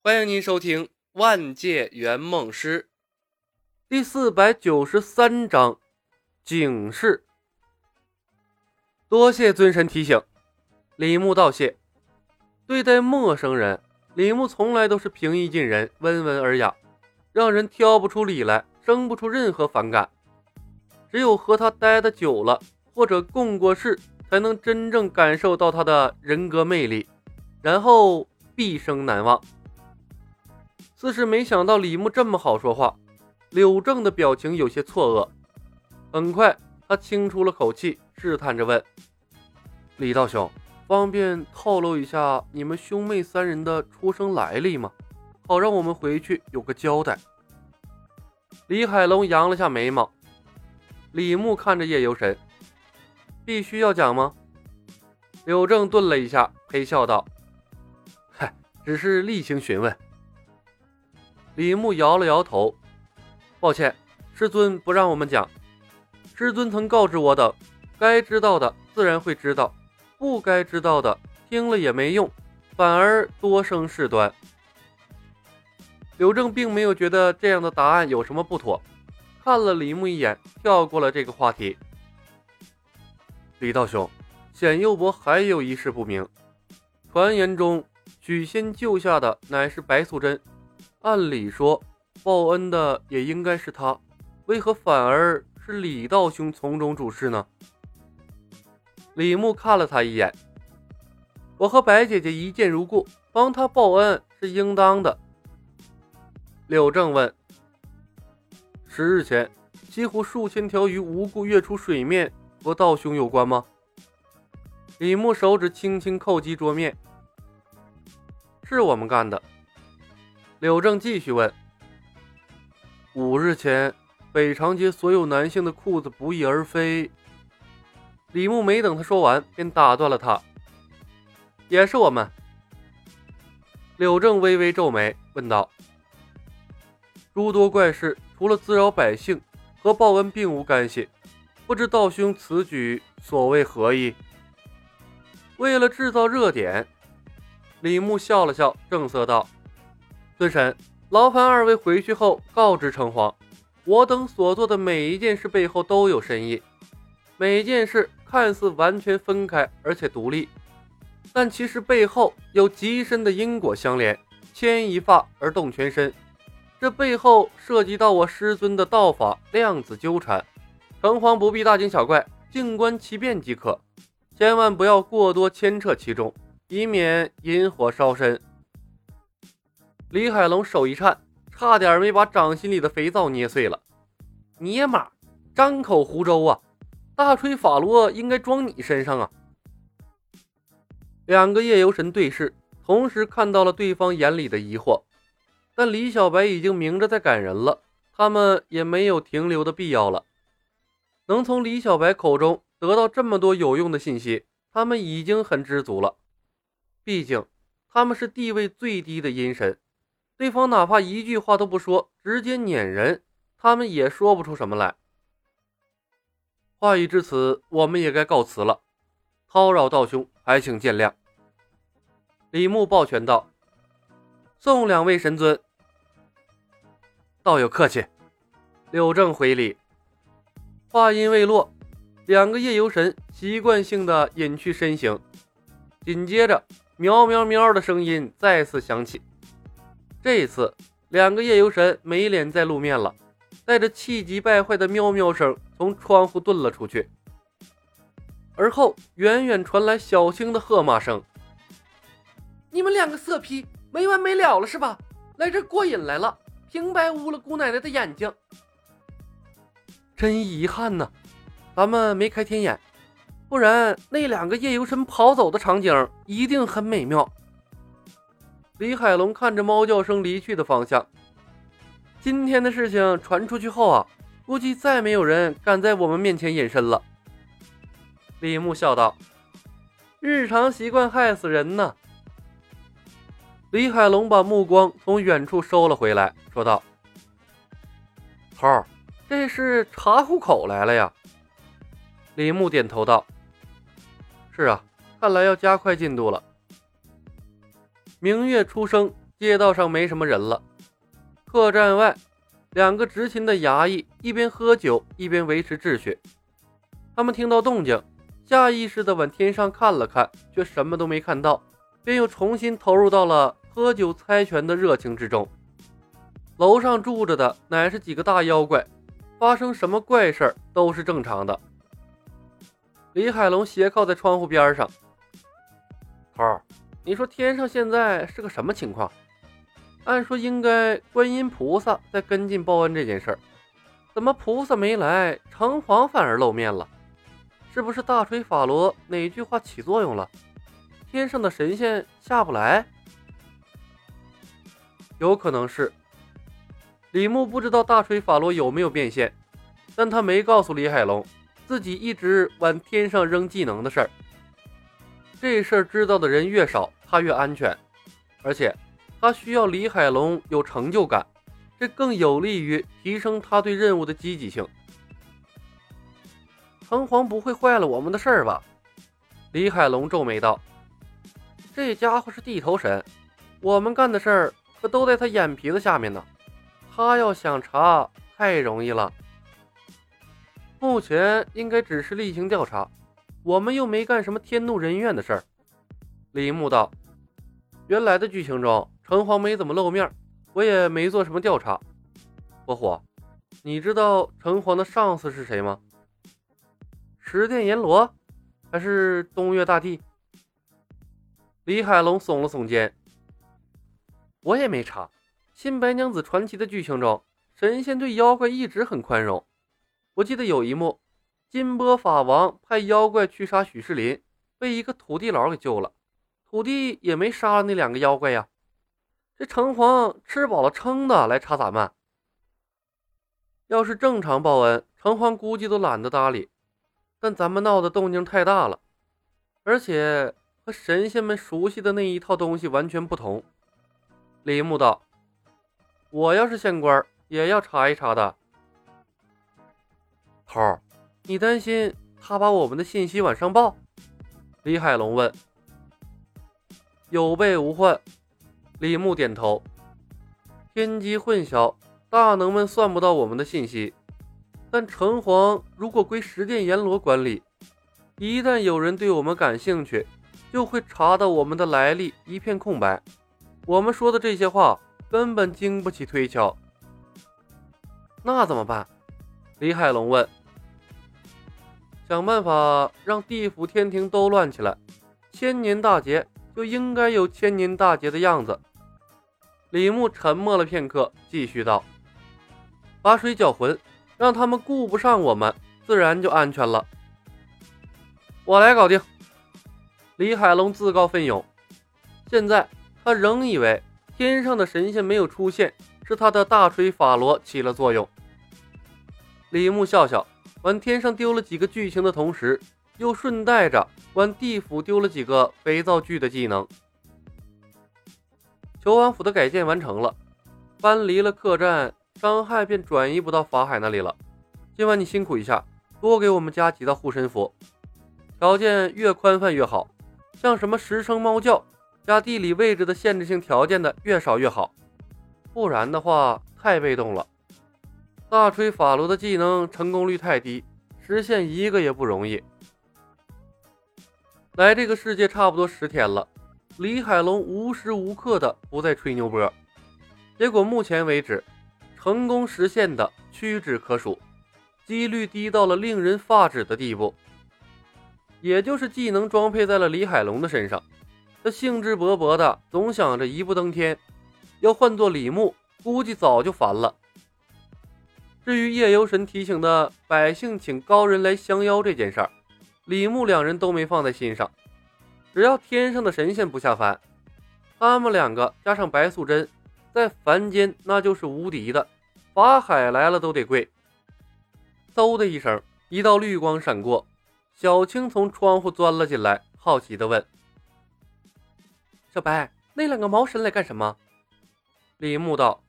欢迎您收听《万界圆梦师》第四百九十三章警示。多谢尊神提醒，李牧道谢。对待陌生人，李牧从来都是平易近人、温文尔雅，让人挑不出理来，生不出任何反感。只有和他待的久了，或者共过事，才能真正感受到他的人格魅力，然后毕生难忘。似是没想到李牧这么好说话，柳正的表情有些错愕。很快，他轻出了口气，试探着问：“李道兄，方便透露一下你们兄妹三人的出生来历吗？好让我们回去有个交代。”李海龙扬了下眉毛。李牧看着夜游神：“必须要讲吗？”柳正顿了一下，陪笑道：“嗨，只是例行询问。”李牧摇了摇头，抱歉，师尊不让我们讲。师尊曾告知我等，该知道的自然会知道，不该知道的听了也没用，反而多生事端。柳正并没有觉得这样的答案有什么不妥，看了李牧一眼，跳过了这个话题。李道兄，显佑伯还有一事不明，传言中许仙救下的乃是白素贞。按理说，报恩的也应该是他，为何反而是李道兄从中主事呢？李牧看了他一眼，我和白姐姐一见如故，帮他报恩是应当的。柳正问：十日前，几乎数千条鱼无故跃出水面，和道兄有关吗？李牧手指轻轻叩击桌面，是我们干的。柳正继续问：“五日前，北长街所有男性的裤子不翼而飞。”李牧没等他说完，便打断了他：“也是我们。”柳正微微皱眉，问道：“诸多怪事，除了滋扰百姓，和报恩并无干系。不知道兄此举所谓何意？”为了制造热点，李牧笑了笑，正色道。尊神，劳烦二位回去后告知城隍，我等所做的每一件事背后都有深意。每件事看似完全分开而且独立，但其实背后有极深的因果相连，牵一发而动全身。这背后涉及到我师尊的道法量子纠缠，城隍不必大惊小怪，静观其变即可，千万不要过多牵扯其中，以免引火烧身。李海龙手一颤，差点没把掌心里的肥皂捏碎了。尼玛，张口胡诌啊！大吹法罗应该装你身上啊！两个夜游神对视，同时看到了对方眼里的疑惑。但李小白已经明着在赶人了，他们也没有停留的必要了。能从李小白口中得到这么多有用的信息，他们已经很知足了。毕竟他们是地位最低的阴神。对方哪怕一句话都不说，直接撵人，他们也说不出什么来。话已至此，我们也该告辞了。叨扰道兄，还请见谅。李牧抱拳道：“送两位神尊。”道友客气。柳正回礼。话音未落，两个夜游神习惯性的隐去身形，紧接着喵喵喵的声音再次响起。这一次，两个夜游神没脸再露面了，带着气急败坏的喵喵声从窗户遁了出去。而后，远远传来小青的喝骂声：“你们两个色批，没完没了了是吧？来这过瘾来了，平白污了姑奶奶的眼睛。真遗憾呐，咱们没开天眼，不然那两个夜游神跑走的场景一定很美妙。”李海龙看着猫叫声离去的方向，今天的事情传出去后啊，估计再没有人敢在我们面前隐身了。李牧笑道：“日常习惯害死人呢。”李海龙把目光从远处收了回来，说道：“头儿，这是查户口来了呀？”李牧点头道：“是啊，看来要加快进度了。”明月初升，街道上没什么人了。客栈外，两个执勤的衙役一边喝酒一边维持秩序。他们听到动静，下意识地往天上看了看，却什么都没看到，便又重新投入到了喝酒猜拳的热情之中。楼上住着的乃是几个大妖怪，发生什么怪事儿都是正常的。李海龙斜靠在窗户边上，头儿，你说天上现在是个什么情况？按说应该观音菩萨在跟进报恩这件事儿，怎么菩萨没来，城隍反而露面了？是不是大锤法罗哪句话起作用了？天上的神仙下不来？有可能是。李牧不知道大锤法罗有没有变现，但他没告诉李海龙自己一直往天上扔技能的事儿。这事儿知道的人越少，他越安全，而且他需要李海龙有成就感，这更有利于提升他对任务的积极性。城隍不会坏了我们的事儿吧？李海龙皱眉道：“这家伙是地头神，我们干的事儿可都在他眼皮子下面呢。”他要想查，太容易了。目前应该只是例行调查，我们又没干什么天怒人怨的事儿。李牧道：“原来的剧情中，城隍没怎么露面，我也没做什么调查。”火火，你知道城隍的上司是谁吗？十殿阎罗，还是东岳大帝？李海龙耸了耸肩：“我也没查。”新白娘子传奇的剧情中，神仙对妖怪一直很宽容。我记得有一幕，金波法王派妖怪去杀许世林，被一个土地佬给救了，土地也没杀了那两个妖怪呀。这城隍吃饱了撑的来查咱们，要是正常报恩，城隍估计都懒得搭理。但咱们闹的动静太大了，而且和神仙们熟悉的那一套东西完全不同。李牧道。我要是县官，也要查一查的。头儿，你担心他把我们的信息往上报？李海龙问。有备无患。李牧点头。天机混淆，大能们算不到我们的信息。但城隍如果归十殿阎罗管理，一旦有人对我们感兴趣，就会查到我们的来历一片空白。我们说的这些话。根本经不起推敲，那怎么办？李海龙问。想办法让地府天庭都乱起来，千年大劫就应该有千年大劫的样子。李牧沉默了片刻，继续道：“把水搅浑，让他们顾不上我们，自然就安全了。”我来搞定。李海龙自告奋勇。现在他仍以为。天上的神仙没有出现，是他的大锤法罗起了作用。李牧笑笑，往天上丢了几个剧情的同时，又顺带着往地府丢了几个肥皂剧的技能。求王府的改建完成了，搬离了客栈，伤害便转移不到法海那里了。今晚你辛苦一下，多给我们加几道护身符，条件越宽泛越好，像什么十声猫叫。加地理位置的限制性条件的越少越好，不然的话太被动了。大吹法罗的技能成功率太低，实现一个也不容易。来这个世界差不多十天了，李海龙无时无刻的不在吹牛波，结果目前为止成功实现的屈指可数，几率低到了令人发指的地步。也就是技能装配在了李海龙的身上。他兴致勃勃的，总想着一步登天。要换做李牧，估计早就烦了。至于夜游神提醒的百姓请高人来降妖这件事儿，李牧两人都没放在心上。只要天上的神仙不下凡，他们两个加上白素贞，在凡间那就是无敌的。法海来了都得跪。嗖的一声，一道绿光闪过，小青从窗户钻了进来，好奇地问。小白，那两个毛神来干什么？李牧道。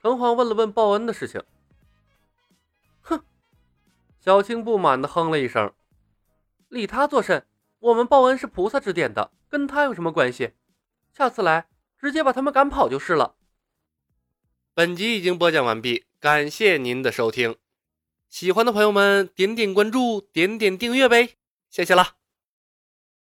城隍问了问报恩的事情。哼，小青不满的哼了一声。理他作甚？我们报恩是菩萨指点的，跟他有什么关系？下次来，直接把他们赶跑就是了。本集已经播讲完毕，感谢您的收听。喜欢的朋友们，点点关注，点点订阅呗，谢谢啦。